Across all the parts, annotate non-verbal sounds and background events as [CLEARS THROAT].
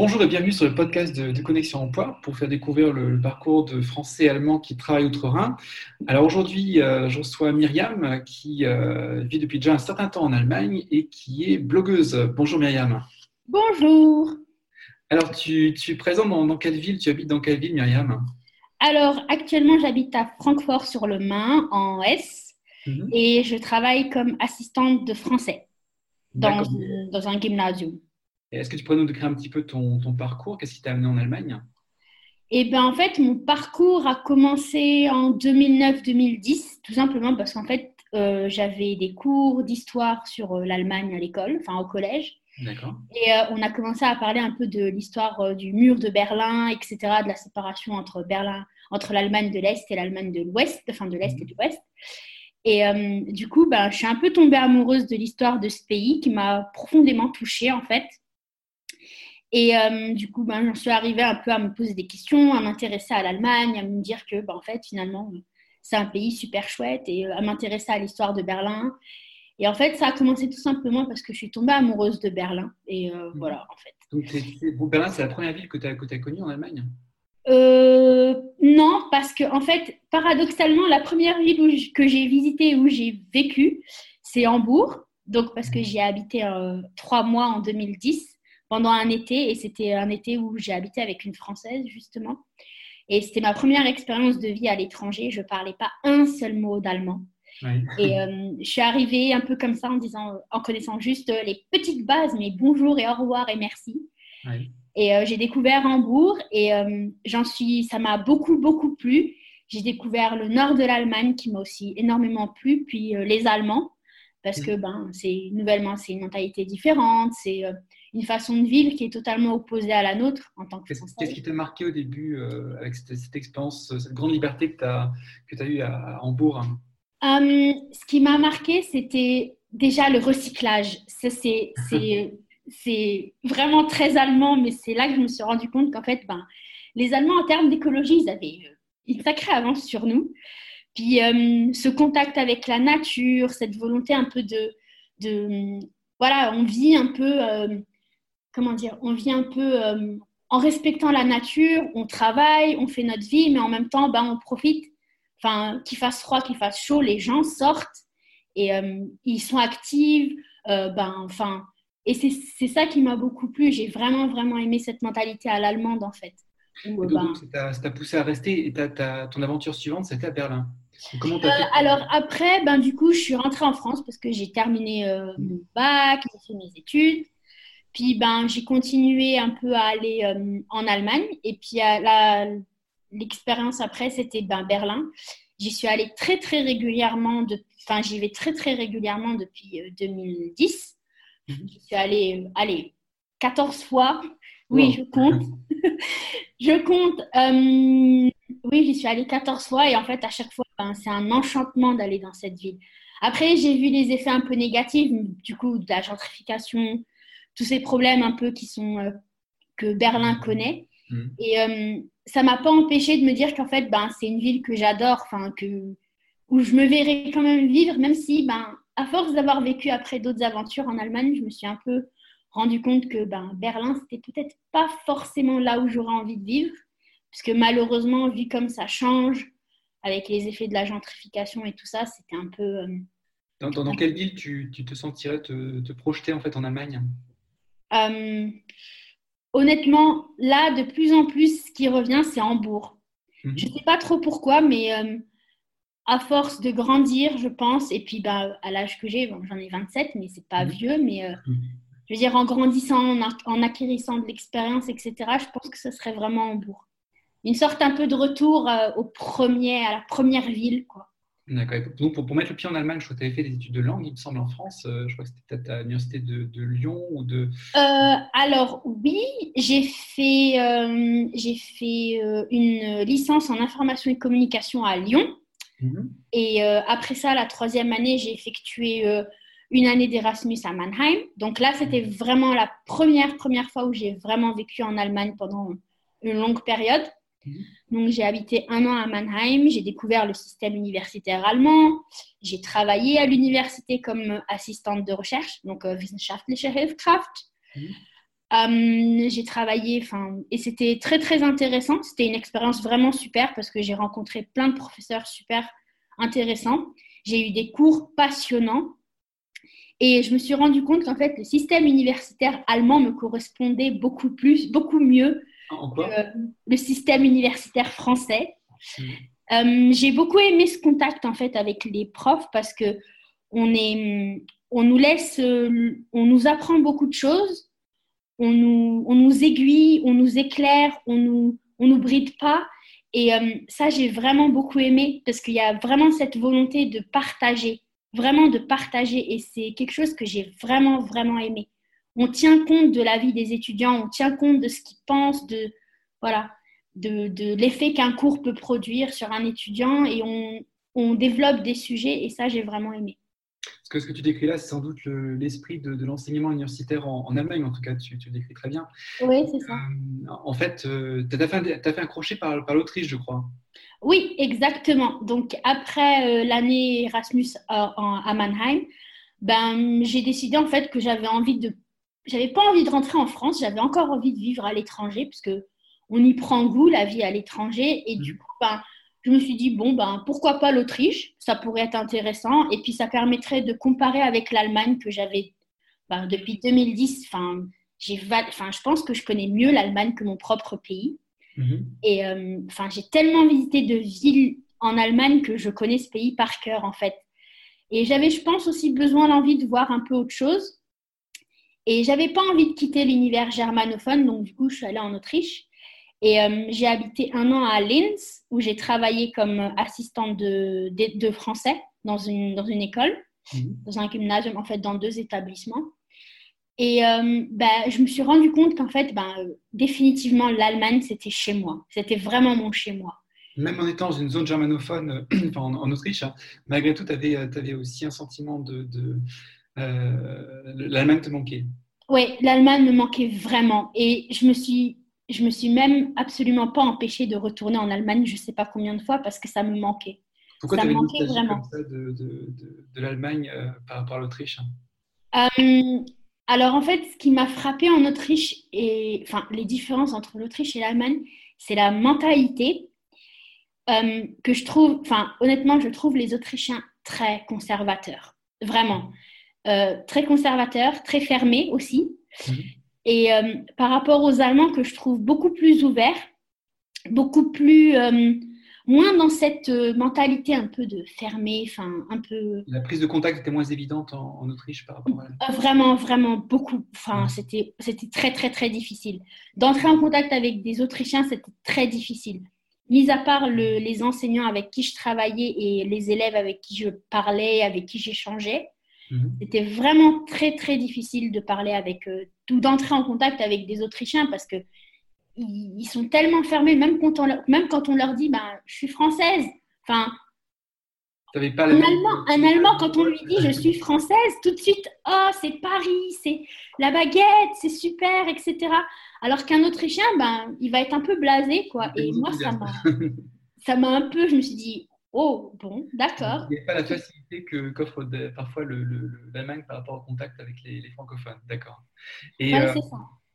Bonjour et bienvenue sur le podcast de, Connexion Emploi pour faire découvrir le, parcours de Français et Allemands qui travaillent outre-Rhin. Alors aujourd'hui, euh, je reçois Myriam qui euh, vit depuis déjà un certain temps en Allemagne et qui est blogueuse. Bonjour Myriam. Bonjour. Alors tu, es présente dans, quelle ville? Tu habites dans quelle ville Myriam? Alors actuellement, j'habite à Francfort sur le Main en S mhm. et je travaille comme assistante de français dans, dans un gymnasium. Est-ce que tu pourrais nous décrire un petit peu ton, parcours? Qu'est-ce qui t'a amené en Allemagne? Eh bien, en fait, mon parcours a commencé en 2009-2010, tout simplement parce qu'en fait, euh, j'avais des cours d'histoire sur euh, l'Allemagne à l'école, enfin au collège. D'accord. Et euh, on a commencé à parler un peu de l'histoire du mur de Berlin, etc., de la séparation entre Berlin, entre l'Allemagne de l'Est et l'Allemagne de l'Ouest, enfin de l'Est et de l'Ouest. Et du coup, ben, je suis un peu tombée amoureuse de l'histoire de ce pays qui m'a profondément touchée, en fait. Et euh, du coup, ben, j'en suis arrivée un peu à me poser des questions, à m'intéresser à l'Allemagne, à me dire que, ben, en fait, finalement, c'est un pays super chouette et euh, à m'intéresser à l'histoire de Berlin. Et en fait, ça a commencé tout simplement parce que je suis tombée amoureuse de Berlin. Et euh, mmh. voilà, en fait. Donc, Berlin, c'est la première ville que tu as, as, connue en Allemagne? Non, parce que, en fait, paradoxalement, la première ville où que j'ai visitée, où j'ai vécu, c'est Hambourg. Donc, parce que mmh. j'y ai habité trois mois en 2010 pendant un été. Et c'était un été où j'ai habité avec une Française, justement. Et c'était ma première expérience de vie à l'étranger. Je ne parlais pas un seul mot d'allemand. Et euh, je suis arrivée un peu comme ça en disant, en connaissant juste les petites bases, mais bonjour et au revoir et merci. Et euh, j'ai découvert Hambourg et euh, j'en suis, ça m'a beaucoup beaucoup plu. J'ai découvert le nord de l'Allemagne qui m'a aussi énormément plu, puis les Allemands parce que ben c'est nouvellement c'est une mentalité différente, c'est une façon de vivre qui est totalement opposée à la nôtre en tant que Français. Qu'est-ce qui t'a marqué au début euh, avec cette, expérience, cette grande liberté que tu as, que as eue à, Hambourg hum, Ce qui m'a marqué, c'était déjà le recyclage. C'est [LAUGHS] c'est vraiment très allemand, mais c'est là que je me suis rendu compte qu'en fait, ben, les Allemands, en termes d'écologie, ils avaient une sacrée avance sur nous. Puis hum, ce contact avec la nature, cette volonté un peu de, de voilà, on vit un peu euh, comment dire, on vit un peu euh, en respectant la nature, on travaille, on fait notre vie, mais en même temps, ben, on profite. Enfin, qu'il fasse froid, qu'il fasse chaud, les gens sortent et euh, ils sont actifs. Euh, ben, enfin, et c'est ça qui m'a beaucoup plu. J'ai vraiment, vraiment aimé cette mentalité à l'allemande, en fait. ben, ça t'a poussé à rester et ton aventure suivante, c'était à Berlin. Comment alors après, ben, du coup, je suis rentrée en France parce que j'ai terminé mon bac, j'ai fait mes études. Puis ben, j'ai continué un peu à aller euh, en Allemagne. Et puis l'expérience après, c'était ben, Berlin. J'y suis allée très très régulièrement. Enfin, j'y vais très très régulièrement depuis 2010. Euh, mhm. Je suis allée, euh, allez, 14 fois. Oui, je compte. [LAUGHS] je compte. oui, j'y suis allée 14 fois. Et en fait, à chaque fois, ben, c'est un enchantement d'aller dans cette ville. Après, j'ai vu les effets un peu négatifs, du coup, de la gentrification, tous ces problèmes un peu qui sont euh, que Berlin mm. connaît. Mm. Et euh, ça m'a pas empêché de me dire qu'en fait, ben, c'est une ville que j'adore, enfin que où je me verrais quand même vivre, même si, ben, à force d'avoir vécu après d'autres aventures en Allemagne, je me suis un peu rendu compte que ben, Berlin, c'était peut-être pas forcément là où j'aurais envie de vivre, puisque malheureusement, vu comme ça change, avec les effets de la gentrification et tout ça, c'était un peu. Euh, dans, quelle ville tu, tu te sentirais te, te, projeter en fait en Allemagne? Euh, honnêtement, là, de plus en plus, ce qui revient, c'est Hambourg. Mhm. Je ne sais pas trop pourquoi, mais euh, à force de grandir, je pense, et puis bah, à l'âge que j'ai, j'en ai 27, mais c'est pas mhm. vieux, mais euh, mhm. je veux dire, en grandissant, en, acquérissant de l'expérience, etc., je pense que ce serait vraiment Hambourg. Une sorte un peu de retour au premier, à la première ville, quoi. D'accord. Donc, pour, mettre le pied en Allemagne, je crois que tu avais fait des études de langue, il me semble, en France. Euh, je crois que c'était peut-être à l'université de, Lyon ou de. Euh, alors, oui, j'ai fait, euh, j'ai fait une licence en information et communication à Lyon. Mhm. Et après ça, la troisième année, j'ai effectué une année d'Erasmus à Mannheim. Donc là, c'était mhm. vraiment la première, première fois où j'ai vraiment vécu en Allemagne pendant une longue période. Mhm. Donc, j'ai habité un an à Mannheim, j'ai découvert le système universitaire allemand, j'ai travaillé à l'université comme assistante de recherche, donc euh, Wissenschaftliche Hilfskraft. Mhm. Euh, j'ai travaillé, et c'était très très intéressant. C'était une expérience vraiment super parce que j'ai rencontré plein de professeurs super intéressants. J'ai eu des cours passionnants et je me suis rendu compte qu'en fait le système universitaire allemand me correspondait beaucoup plus, beaucoup mieux que le système universitaire français. Hmm. Euh, j'ai beaucoup aimé ce contact en fait avec les profs parce que on est, on nous laisse, on nous apprend beaucoup de choses on nous, on nous aiguille, on nous éclaire, on nous, on nous bride pas. Et euh, ça, j'ai vraiment beaucoup aimé parce qu'il y a vraiment cette volonté de partager, vraiment de partager. Et c'est quelque chose que j'ai vraiment, vraiment aimé. On tient compte de la vie des étudiants, on tient compte de ce qu'ils pensent, de, voilà, de, de l'effet qu'un cours peut produire sur un étudiant et on, on développe des sujets. Et ça, j'ai vraiment aimé. Parce que ce que tu décris là, c'est sans doute l'esprit de, l'enseignement universitaire en, Allemagne, en tout cas, tu, tu le décris très bien. Oui, c'est ça. Euh, en fait, euh, tu as, fait un crochet par, par l'Autriche, je crois. Oui, exactement. Donc, après euh, l'année Erasmus à Mannheim, ben, j'ai décidé en fait que j'avais envie de. J'avais pas envie de rentrer en France, j'avais encore envie de vivre à l'étranger, parce que on y prend goût, la vie à l'étranger. Et du coup, ben, je me suis dit, bon, ben, pourquoi pas l'Autriche Ça pourrait être intéressant. Et puis, ça permettrait de comparer avec l'Allemagne que j'avais ben, depuis 2010. Enfin, j'ai, enfin, je pense que je connais mieux l'Allemagne que mon propre pays. Mhm. Et euh, enfin, j'ai tellement visité de villes en Allemagne que je connais ce pays par cœur, en fait. Et j'avais, je pense, aussi besoin d'envie de voir un peu autre chose. Et j'avais pas envie de quitter l'univers germanophone, donc du coup, je suis allée en Autriche. Et euh, j'ai habité un an à Linz, où j'ai travaillé comme assistante de, de, français dans une, dans une école, mhm. dans un gymnasium, en fait, dans deux établissements. Et euh, ben, je me suis rendu compte qu'en fait, ben, définitivement, l'Allemagne, c'était chez moi. C'était vraiment mon chez moi. Même en étant dans une zone germanophone, [CLEARS THROAT] enfin, en, Autriche, hein, malgré tout, tu avais, avais, aussi un sentiment de. de euh, L'Allemagne te manquait. Oui, l'Allemagne me manquait vraiment. Et je me suis je me suis même absolument pas empêchée de retourner en Allemagne, je ne sais pas combien de fois, parce que ça me manquait. Pourquoi tu manquait vraiment comme ça de, de, de, l'Allemagne euh, par rapport à l'Autriche euh, Alors en fait, ce qui m'a frappé en Autriche, et enfin les différences entre l'Autriche et l'Allemagne, c'est la mentalité euh, que je trouve, enfin honnêtement, je trouve les Autrichiens très conservateurs, vraiment. Très conservateurs, très fermés aussi. Mhm. Et euh, par rapport aux Allemands que je trouve beaucoup plus ouverts, beaucoup plus euh, moins dans cette euh, mentalité un peu de fermé, enfin un peu. La prise de contact était moins évidente en, Autriche par rapport à. Vraiment, vraiment beaucoup. Enfin, c'était c'était très très très difficile. D'entrer en contact avec des Autrichiens, c'était très difficile. Mis à part les enseignants avec qui je travaillais et les élèves avec qui je parlais, avec qui j'échangeais, Mhm. C'était vraiment très très difficile de parler avec eux, d'entrer en contact avec des Autrichiens parce que ils, sont tellement fermés, même quand on leur, même quand on leur dit ben, je suis française. Enfin, pas un, Allemand, un Allemand, quand on lui dit je suis française, tout de suite, oh, c'est Paris, c'est la baguette, c'est super, etc. Alors qu'un Autrichien, ben, il va être un peu blasé, quoi. Et moi, ça m'a, ça m'a un peu, je me suis dit, Oh, bon, d'accord. Il n'y a pas la facilité que, qu'offre parfois l'Allemagne par rapport au contact avec les, francophones. D'accord. Et euh, ça.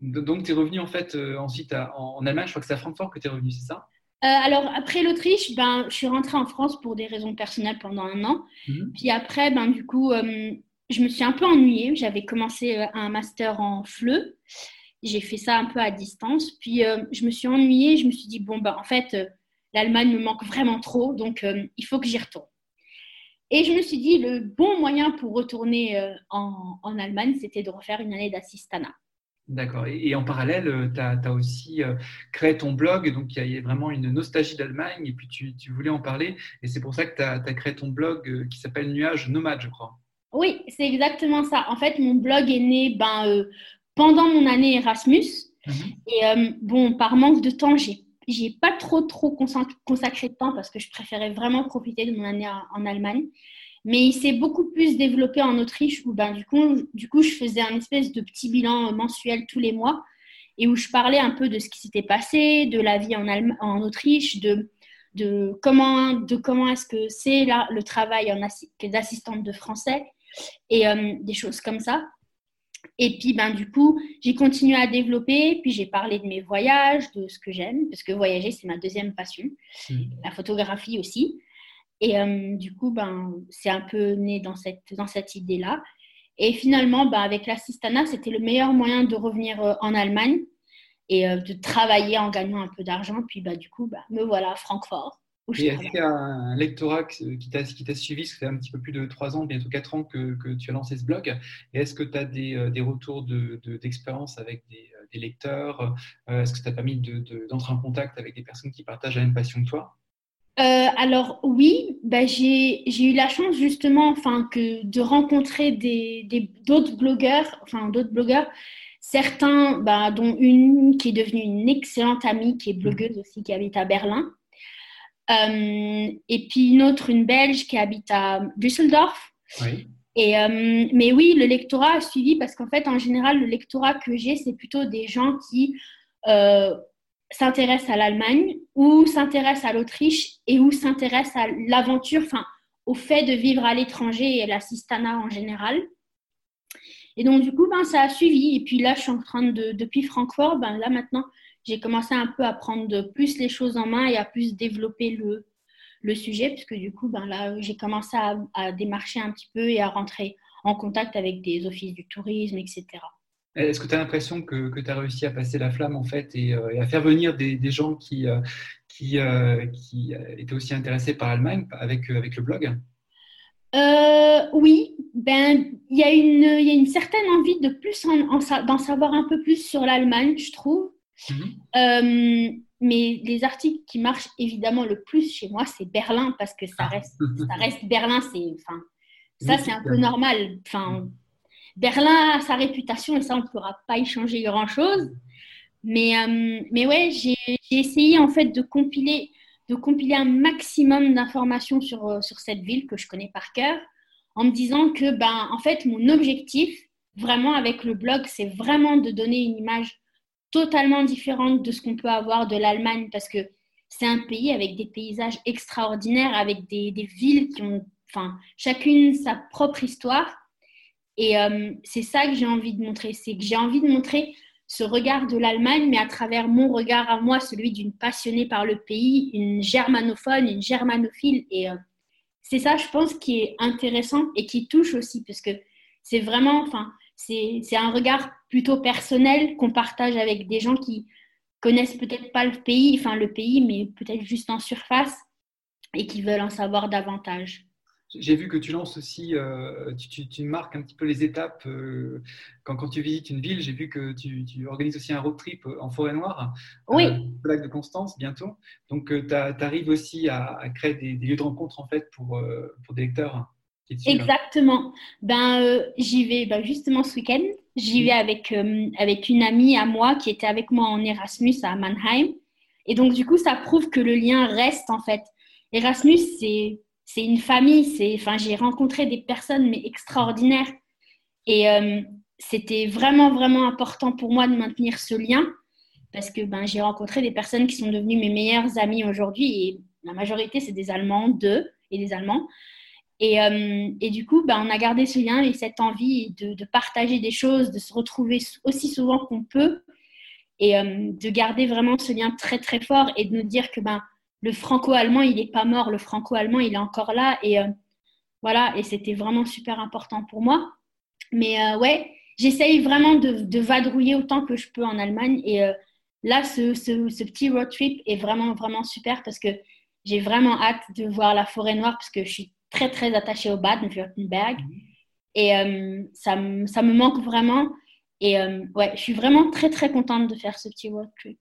Donc, tu es revenu en fait euh, ensuite en, Allemagne. Je crois que c'est à Francfort que tu es revenu, c'est ça? Euh, alors, après l'Autriche, ben, je suis rentrée en France pour des raisons personnelles pendant un an. Mhm. Puis après, ben, du coup, je me suis un peu ennuyée. J'avais commencé un master en FLE. J'ai fait ça un peu à distance. Puis, je me suis ennuyée. Je me suis dit, bon, ben, en fait, l'Allemagne me manque vraiment trop, donc euh, il faut que j'y retourne. Et je me suis dit, le bon moyen pour retourner euh, en, Allemagne, c'était de refaire une année d'assistanat. D'accord. Et, en parallèle, euh, tu as, aussi créé ton blog, donc il y a vraiment une nostalgie d'Allemagne, et puis tu, voulais en parler, et c'est pour ça que tu as, créé ton blog qui s'appelle Nuage Nomade, je crois. Oui, c'est exactement ça. En fait, mon blog est né ben, pendant mon année Erasmus, mhm. et bon, par manque de temps, j'ai j'ai pas trop trop consacré de temps parce que je préférais vraiment profiter de mon année en Allemagne. Mais il s'est beaucoup plus développé en Autriche où ben, du, coup, du coup je faisais un espèce de petit bilan mensuel tous les mois et où je parlais un peu de ce qui s'était passé, de la vie en, en Autriche, de, de comment, de comment est-ce que c'est là le travail d'assistante de français et euh, des choses comme ça. Et puis, ben, du coup, j'ai continué à développer, puis j'ai parlé de mes voyages, de ce que j'aime, parce que voyager, c'est ma deuxième passion, mmh. la photographie aussi. Et euh, du coup, ben, c'est un peu né dans cette, dans cette idée-là. Et finalement, ben, avec l'assistana, c'était le meilleur moyen de revenir euh, en Allemagne et euh, de travailler en gagnant un peu d'argent. Puis, ben, du coup, ben, me voilà à Francfort. Et est-ce qu'il y a un lectorat qui t'a suivi? Ça fait un petit peu plus de trois ans, bientôt quatre ans que, que tu as lancé ce blog. Et est-ce que tu as des, euh, des retours d'expérience de, avec des, euh, des lecteurs? Euh, Est-ce que ça t'a permis d'entrer en contact avec des personnes qui partagent la même passion que toi? Alors oui, bah, j'ai eu la chance justement enfin, que de rencontrer d'autres blogueurs, enfin d'autres blogueurs, certains bah, dont une qui est devenue une excellente amie, qui est blogueuse aussi, qui habite à Berlin. Euh, et puis une autre, une Belge qui habite à Düsseldorf. Et, euh, mais oui, le lectorat a suivi parce qu'en fait, en général, le lectorat que j'ai, c'est plutôt des gens qui euh, s'intéressent à l'Allemagne ou s'intéressent à l'Autriche et ou s'intéressent à l'aventure, enfin, au fait de vivre à l'étranger et l'assistanat en général. Et donc, du coup, ben, ça a suivi. Et puis là, je suis en train de, depuis Francfort, ben, là maintenant, j'ai commencé un peu à prendre plus les choses en main et à plus développer le, le sujet, puisque du coup, ben là, j'ai commencé à, démarcher un petit peu et à rentrer en contact avec des offices du tourisme, etc. Est-ce que tu as l'impression que, que tu as réussi à passer la flamme en fait et, euh, à faire venir des, des gens qui, euh, qui, euh, qui, étaient aussi intéressés par l'Allemagne avec, avec le blog? Oui, ben il y, a une, y a une certaine envie de plus d'en savoir un peu plus sur l'Allemagne, je trouve. Mhm. Euh, mais les articles qui marchent évidemment le plus chez moi, c'est Berlin, parce que ça ah. reste, ça reste Berlin, c'est, enfin, ça c'est un peu normal. Enfin, Berlin a sa réputation et ça, on ne pourra pas y changer grand-chose. Mais, euh, mais ouais, j'ai, essayé en fait de compiler, de compiler un maximum d'informations sur, euh, sur cette ville que je connais par cœur, en me disant que, ben, en fait, mon objectif, vraiment avec le blog, c'est vraiment de donner une image totalement différente de ce qu'on peut avoir de l'Allemagne parce que c'est un pays avec des paysages extraordinaires, avec des, villes qui ont enfin, chacune sa propre histoire. Et euh, c'est ça que j'ai envie de montrer, c'est que j'ai envie de montrer ce regard de l'Allemagne, mais à travers mon regard à moi, celui d'une passionnée par le pays, une germanophone, une germanophile. Et euh, c'est ça, je pense, qui est intéressant et qui touche aussi, parce que c'est vraiment, enfin, c'est un regard plutôt personnel qu'on partage avec des gens qui connaissent peut-être pas le pays, enfin le pays, mais peut-être juste en surface et qui veulent en savoir davantage. J'ai vu que tu lances aussi, euh, tu, marques un petit peu les étapes euh, quand, quand, tu visites une ville. J'ai vu que tu, organises aussi un road trip en forêt noire, oui. au lac de Constance bientôt. Donc, euh, tu arrives aussi à, créer des, des, lieux de rencontre en fait pour, pour des lecteurs. Exactement. Ben, euh, j'y vais ben, justement ce week-end. J'y vais avec, euh, avec une amie à moi qui était avec moi en Erasmus à Mannheim. Et donc, du coup, ça prouve que le lien reste en fait. Erasmus, c'est, c'est une famille. C'est, enfin, j'ai rencontré des personnes mais extraordinaires. Et euh, c'était vraiment, vraiment important pour moi de maintenir ce lien parce que ben, j'ai rencontré des personnes qui sont devenues mes meilleures amies aujourd'hui. Et la majorité, c'est des Allemands, deux et des Allemands. Et, euh, et, du coup, bah, on a gardé ce lien et cette envie de, partager des choses, de se retrouver aussi souvent qu'on peut et euh, de garder vraiment ce lien très très fort et de nous dire que ben, le franco-allemand, il n'est pas mort, le franco-allemand, il est encore là. Et euh, voilà, et c'était vraiment super important pour moi. Mais ouais, j'essaye vraiment de, vadrouiller autant que je peux en Allemagne. Et là, ce, petit road trip est vraiment, vraiment super parce que j'ai vraiment hâte de voir la forêt noire parce que je suis très, très attachée au Baden-Württemberg. Mhm. Et euh, ça, ça, me manque vraiment. Et euh, ouais, je suis vraiment très, très contente de faire ce petit road trip.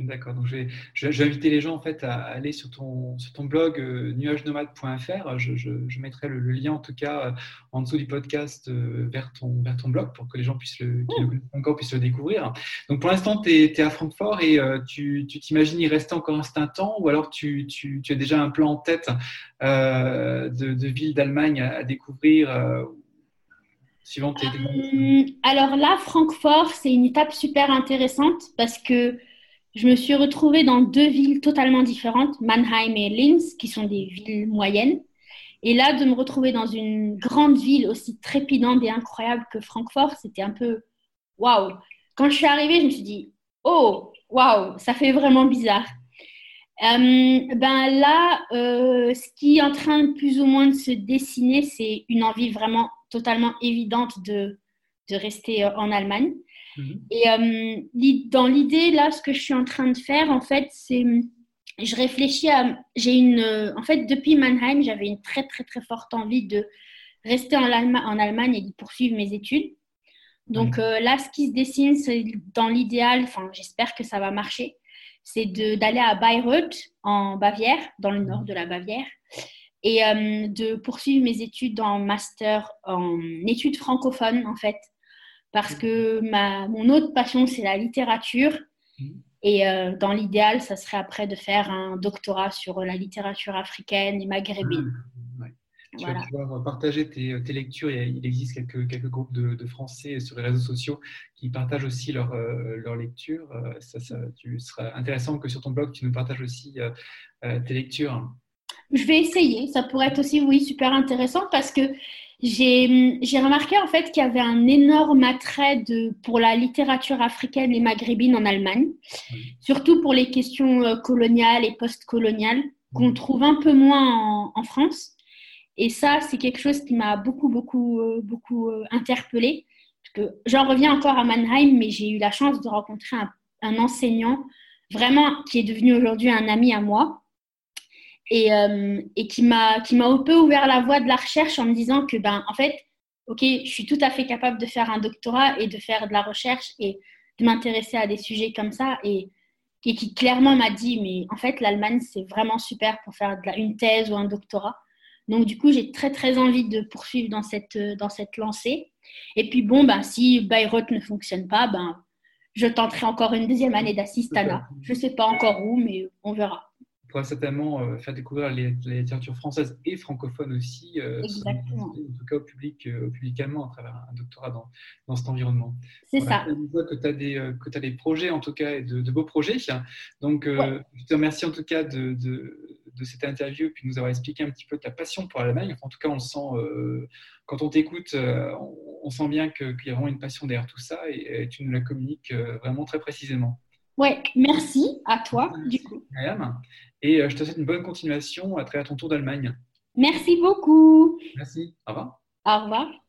D'accord. Donc, je vais, je, vais, inviter les gens en fait à aller sur ton, sur ton blog euh, nuagenomade.fr. Je, je, mettrai le, lien en tout cas euh, en dessous du podcast euh, vers, ton, vers ton blog pour que les gens puissent le, encore puissent le découvrir. Donc, pour l'instant, tu es, à Francfort et tu t'imagines y rester encore un certain temps ou alors tu, tu, tu, as déjà un plan en tête de, de ville d'Allemagne à, découvrir suivant tes. alors là, Francfort, c'est une étape super intéressante parce que je me suis retrouvée dans deux villes totalement différentes, Mannheim et Linz, qui sont des villes moyennes. Et là, de me retrouver dans une grande ville aussi trépidante et incroyable que Francfort, c'était un peu waouh. Quand je suis arrivée, je me suis dit, oh, waouh, ça fait vraiment bizarre. Euh, ben là, euh, ce qui est en train plus ou moins de se dessiner, c'est une envie vraiment totalement évidente de, de rester euh, en Allemagne. Mhm. Et dans l'idée, là, ce que je suis en train de faire, en fait, c'est je réfléchis à. J'ai une. En fait, depuis Mannheim, j'avais une très, très, très forte envie de rester en, en Allemagne et de poursuivre mes études. Donc là, ce qui se dessine, c'est dans l'idéal, enfin, j'espère que ça va marcher c'est d'aller à Bayreuth, en Bavière, dans le nord de la Bavière, et euh, de poursuivre mes études en master en études francophones, en fait. Parce que ma, mon autre passion, c'est la littérature. Et euh, dans l'idéal, ça serait après de faire un doctorat sur la littérature africaine et maghrébine. Tu vas pouvoir partager tes, tes, lectures. Il existe quelques, quelques groupes de, de, Français sur les réseaux sociaux qui partagent aussi leurs leur euh, lectures. Euh, ça, ça, tu seras intéressant que sur ton blog, tu nous partages aussi euh, tes lectures. Je vais essayer. Ça pourrait être aussi, oui, super intéressant parce que j'ai remarqué en fait qu'il y avait un énorme attrait de, pour la littérature africaine et maghrébine en Allemagne, surtout pour les questions coloniales et post-coloniales qu'on trouve un peu moins en, en France. Et ça, c'est quelque chose qui m'a beaucoup, beaucoup, euh, beaucoup euh, interpellée. J'en reviens encore à Mannheim, mais j'ai eu la chance de rencontrer un, enseignant vraiment qui est devenu aujourd'hui un ami à moi et, euh, et qui m'a un peu ouvert la voie de la recherche en me disant que, ben, en fait, ok, je suis tout à fait capable de faire un doctorat et de faire de la recherche et de m'intéresser à des sujets comme ça. Et, et qui clairement m'a dit, mais en fait, l'Allemagne, c'est vraiment super pour faire de la, une thèse ou un doctorat. Donc, du coup, j'ai très, très envie de poursuivre dans cette, euh, dans cette lancée. Et puis, bon, ben, si Bayreuth ne fonctionne pas, ben, je tenterai encore une deuxième année d'assistanat. Je ne sais pas encore où, mais on verra. Pourra certainement euh, faire découvrir la littérature française et francophone aussi, euh, Exactement. en tout cas au public, au public allemand, à travers un doctorat dans, dans cet environnement. C'est ça. On voit que tu as, des, as des projets, en tout cas, et de, beaux projets. Donc, je te remercie en tout cas de de cette interview et puis nous avoir expliqué un petit peu ta passion pour l'Allemagne. en tout cas, on sent, euh, quand on t'écoute, euh, on, sent bien qu'il y a vraiment une passion derrière tout ça et, tu nous la communiques euh, vraiment très précisément. Ouais, merci à toi, du coup. Et je te souhaite une bonne continuation à travers ton tour d'Allemagne. Merci beaucoup. Merci. Au revoir. Au revoir.